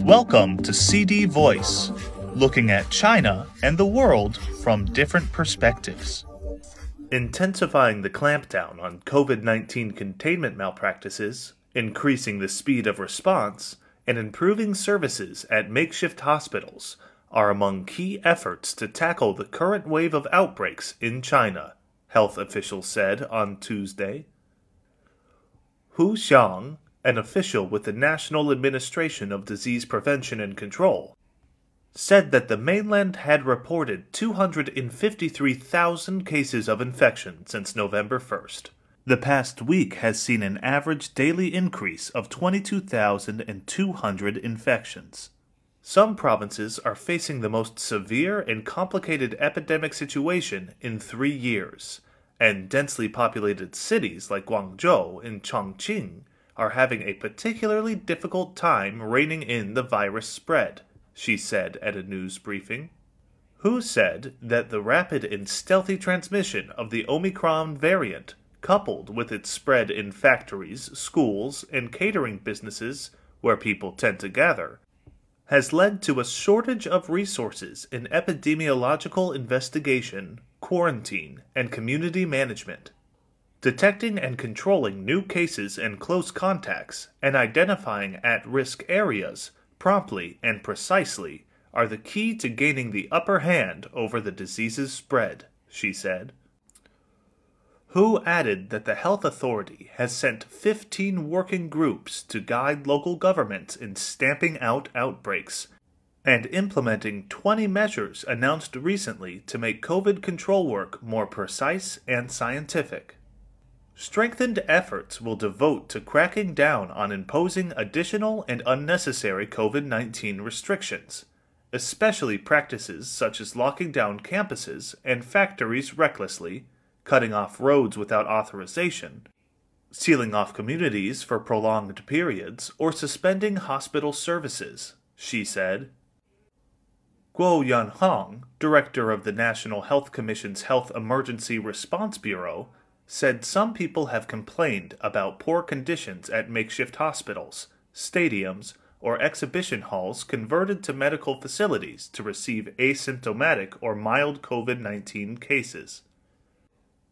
Welcome to CD Voice, looking at China and the world from different perspectives. Intensifying the clampdown on COVID 19 containment malpractices, increasing the speed of response, and improving services at makeshift hospitals are among key efforts to tackle the current wave of outbreaks in China, health officials said on Tuesday. Hu Xiang, an official with the National Administration of Disease Prevention and Control, said that the mainland had reported 253,000 cases of infection since November 1st. The past week has seen an average daily increase of 22,200 infections. Some provinces are facing the most severe and complicated epidemic situation in three years, and densely populated cities like Guangzhou and Chongqing are having a particularly difficult time reining in the virus spread, she said at a news briefing. Hu said that the rapid and stealthy transmission of the Omicron variant coupled with its spread in factories, schools, and catering businesses, where people tend to gather, has led to a shortage of resources in epidemiological investigation, quarantine, and community management. Detecting and controlling new cases and close contacts, and identifying at risk areas promptly and precisely are the key to gaining the upper hand over the disease's spread, she said. Hu added that the health authority has sent 15 working groups to guide local governments in stamping out outbreaks and implementing 20 measures announced recently to make COVID control work more precise and scientific. Strengthened efforts will devote to cracking down on imposing additional and unnecessary COVID 19 restrictions, especially practices such as locking down campuses and factories recklessly cutting off roads without authorization, sealing off communities for prolonged periods, or suspending hospital services, she said. Guo Yanhong, director of the National Health Commission's Health Emergency Response Bureau, said some people have complained about poor conditions at makeshift hospitals, stadiums, or exhibition halls converted to medical facilities to receive asymptomatic or mild COVID 19 cases.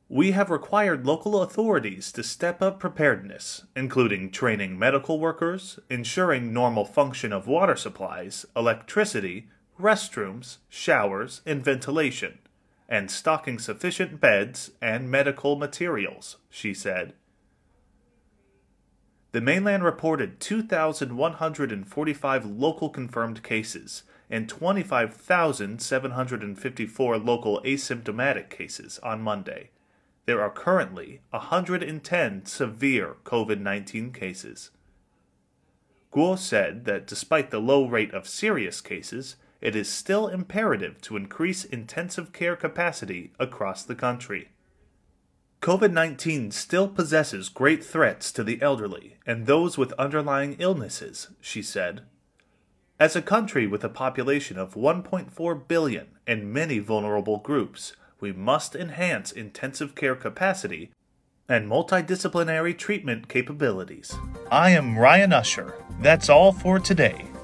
We have required local authorities to step up preparedness, including training medical workers, ensuring normal function of water supplies, electricity, restrooms, showers, and ventilation, and stocking sufficient beds and medical materials, she said. The mainland reported 2,145 local confirmed cases and 25,754 local asymptomatic cases on Monday there are currently 110 severe COVID 19 cases. Guo said that despite the low rate of serious cases, it is still imperative to increase intensive care capacity across the country. COVID 19 still possesses great threats to the elderly and those with underlying illnesses, she said. As a country with a population of 1.4 billion and many vulnerable groups, we must enhance intensive care capacity and multidisciplinary treatment capabilities. I am Ryan Usher. That's all for today.